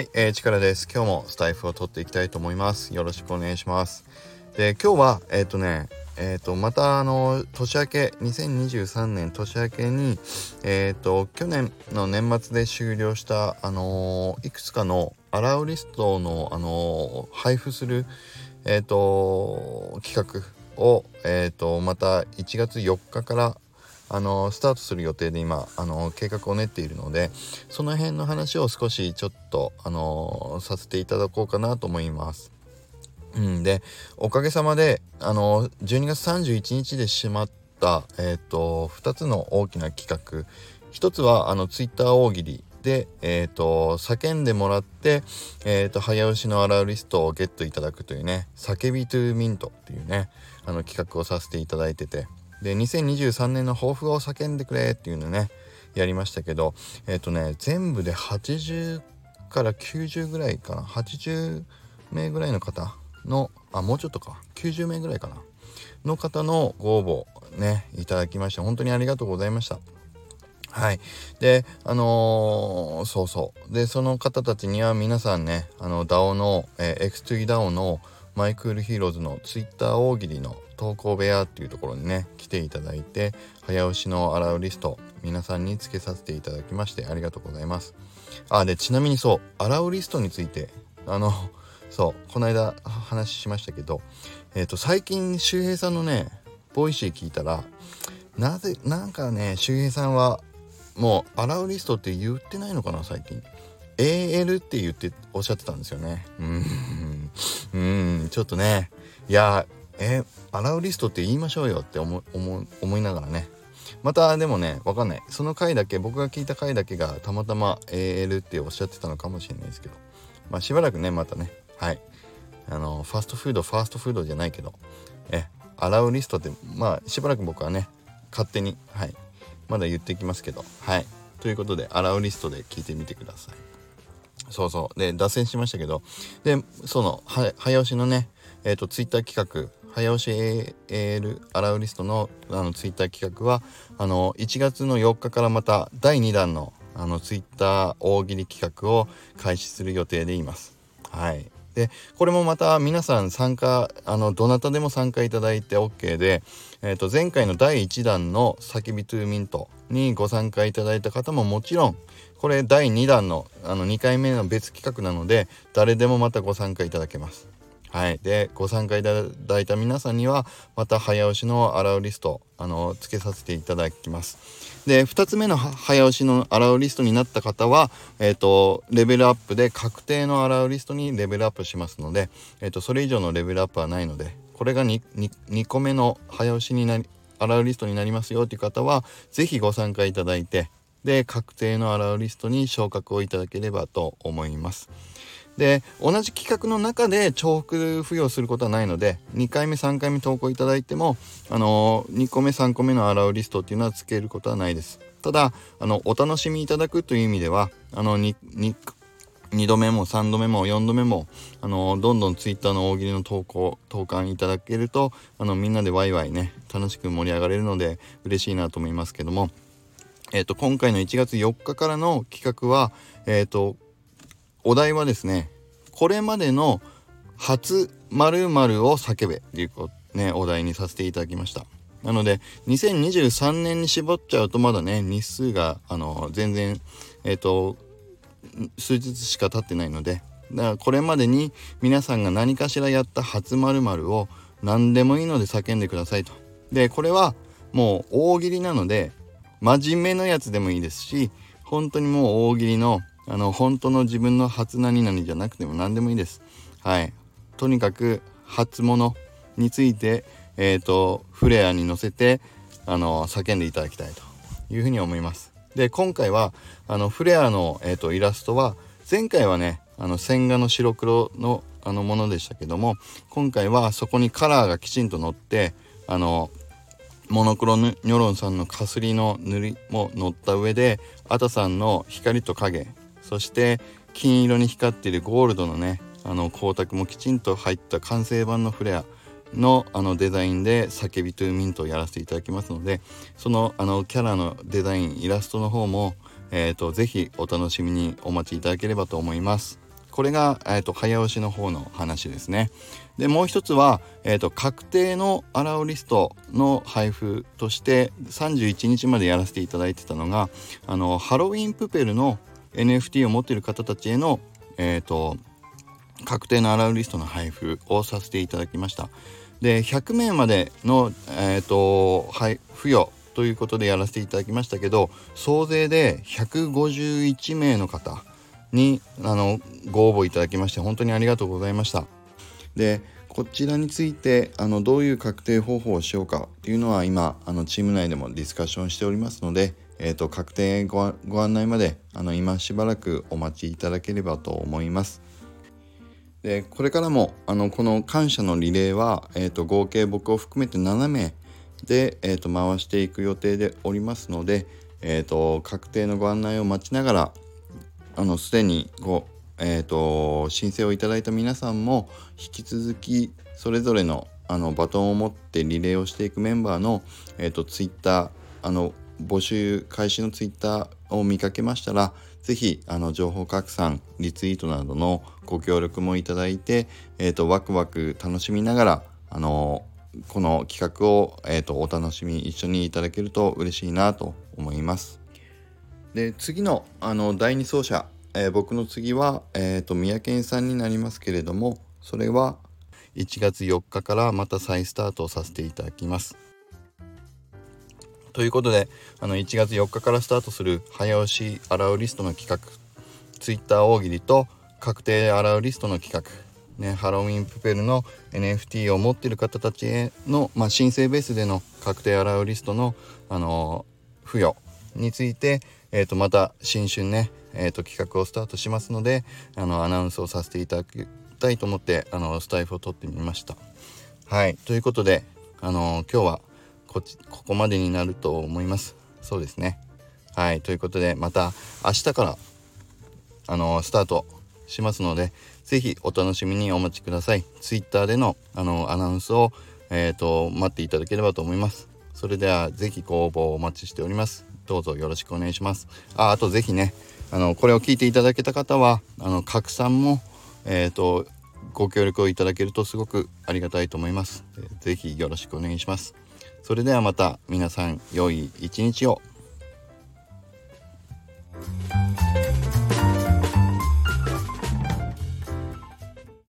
はい、えー、力です。今日もスタイフを取っていきたいと思います。よろしくお願いします。で、今日は、えっ、ー、とね、えっ、ー、と、また、あの、年明け、2023年年明けに、えっ、ー、と、去年の年末で終了した、あのいくつかのアラウリストの、あの配布する、えっ、と、企画を、えっ、と、また1月4日からあのスタートする予定で今あの計画を練っているのでその辺の話を少しちょっとあのさせていただこうかなと思います。うん、でおかげさまであの12月31日でしまった、えーと、2つの大きな企画1つはあのツイッター大喜利で、えーと、叫んでもらって、えーと、早押しのアラウリストをゲットいただくというね「叫びトゥーミント」っていうねあの企画をさせていただいててで2023年の抱負を叫んでくれっていうのねやりましたけどえっ、ー、とね全部で80から90ぐらいかな。80名ぐらいの方のあもうちょっとか。90名ぐらいかな。の方のご応募ねいただきまして本当にありがとうございました。はい。で、あのー、そうそう。で、その方たちには皆さんね、あの、DAO の、えー、X2DAO のマイクリプトヒーローズの Twitter 大喜利の投稿部屋っていうところにね来ていただいて早押しの allowlist 皆さんにつけさせていただきましてありがとうございます。あでちなみにそう allowlist についてあの そうこの間話しましたけどえっ、ー、と最近周平さんのね Voicy 聞いたらなぜなんかね周平さんはもう allowlist って言ってないのかな最近。AL って言っておっしゃってたんですよね。うん。うん。ちょっとねいやえー、アラウリストって言いましょうよって思いながらね。またでもねわかんない。その回だけ僕が聞いた回だけがたまたま AL っておっしゃってたのかもしれないですけど。まあしばらくねまたね。はい。あのファストフードファーストフードじゃないけど。えアラウリストってまあしばらく僕はね勝手にはい。まだ言ってきますけど。はい。ということでアラウリストで聞いてみてください。そうそう。で脱線しましたけど。でその早押しのねえっ、ー、とツイッター企画早押し AL アラウリストのあのツイッター企画はあの1月の4日からまた第2弾のあのツイッター大喜利企画を開始する予定でいます。はい、でこれもまた皆さん参加あのどなたでも参加いただいて OK で、えー、と前回の第1弾の「叫びトゥーミント」にご参加いただいた方ももちろんこれ第2弾のあの2回目の別企画なので誰でもまたご参加いただけます。はい、でご参加いただいた皆さんにはまた早押しのアラウリストあのつけさせていただきます。で2つ目の早押しのアラウリストになった方は、えーと、レベルアップで確定のアラウリストにレベルアップしますので、えーと、それ以上のレベルアップはないのでこれが 2, 2, 2個目の早押しになりアラウリストになりますよという方は是非ご参加いただいてで確定のアラウリストに昇格をいただければと思います。で同じ企画の中で重複付与することはないので2回目3回目投稿いただいてもあの2個目3個目のアラウリストっていうのはつけることはないです。ただあのお楽しみいただくという意味ではあの 2, 2, 2度目も3度目も4度目もあのどんどん Twitter の大喜利の投稿投函いただけるとあのみんなでワイワイね楽しく盛り上がれるので嬉しいなと思いますけども。えっ、ー、と今回の1月4日からの企画はえっ、ー、とお題はですねこれまでの初〇〇を叫べっていうねお題にさせていただきました。なので2023年に絞っちゃうとまだね日数があの全然えっ、ー、と数日しか経ってないのでだからこれまでに皆さんが何かしらやった初〇〇を何でもいいので叫んでくださいと。でこれはもう大喜利なので真面目なやつでもいいですし本当にもう大喜利のあの本当の自分の初何々じゃなくても何でもいいです。はい。とにかく初物について、えっ、ー、と、フレアに乗せて、あの、叫んでいただきたいというふうに思います。で、今回は、あの、フレアの、えーと、イラストは、前回はね、あの、線画の白黒のあのものでしたけども、今回はそこにカラーがきちんと乗って、あの、モノクロニョロンさんのかすりの塗りも乗った上で、アタさんの光と影、そして金色に光っているゴールドのねあの光沢もきちんと入った完成版のフレアのあのデザインで「叫びトゥーミント」をやらせていただきますのでそのあのキャラのデザインイラストの方も、えーと、ぜひお楽しみにお待ちいただければと思います。これが、えーと、早押しの方の話ですね。でもう一つは、えーと、確定のアラオリストの配布として31日までやらせていただいてたのがあのハロウィンプペルの NFT を持っている方たちへの、えーと、確定のアラウリストの配布をさせていただきました。で100名までの、えーとはい、付与ということでやらせていただきましたけど総勢で151名の方にあのご応募いただきまして本当にありがとうございました。でこちらについてあのどういう確定方法をしようかっていうのは今あのチーム内でもディスカッションしておりますので、えーと、確定ご案内まであの今しばらくお待ちいただければと思います。でこれからもあのこの感謝のリレーは、えーと、合計僕を含めて7名で、えーと、回していく予定でおりますので、えーと確定のご案内を待ちながらあのすでにご、えーと、申請をいただいた皆さんも引き続きそれぞれのあのバトンを持ってリレーをしていくメンバーの、えーと、ツイッターあの募集開始のツイッターを見かけましたら是非あの情報拡散リツイートなどのご協力もいただいて、えーと、ワクワク楽しみながらあのこの企画を、えーとお楽しみ一緒にいただけると嬉しいなと思います。で次のあの第2走者、えー、僕の次は、えーと、三宅さんになりますけれどもそれは1月4日からまた再スタートさせていただきます。ということであの1月4日からスタートする早押し洗うリストの企画 Twitter 大喜利と確定洗うリストの企画ね、ハロウィンプペルの NFT を持っている方たちへの、まあ、申請ベースでの確定洗うリストの、あのー、付与について、えー、とまた新春ね、えー、と企画をスタートしますのであのアナウンスをさせていただきたいと思ってあのスタイフを取ってみました。はいということであの今日はこここまでになると思います。そうですね。はいということでまた明日からあのスタートしますので是非お楽しみにお待ちください。Twitter でのあのアナウンスを、えーと待っていただければと思います。それでは是非ご応募お待ちしております。どうぞよろしくお願いします。ああと是非ねあのこれを聞いていただけた方はあの拡散もえっ、とご協力をいただけるとすごくありがたいと思います。是非よろしくお願いします。それではまた皆さん良い一日を。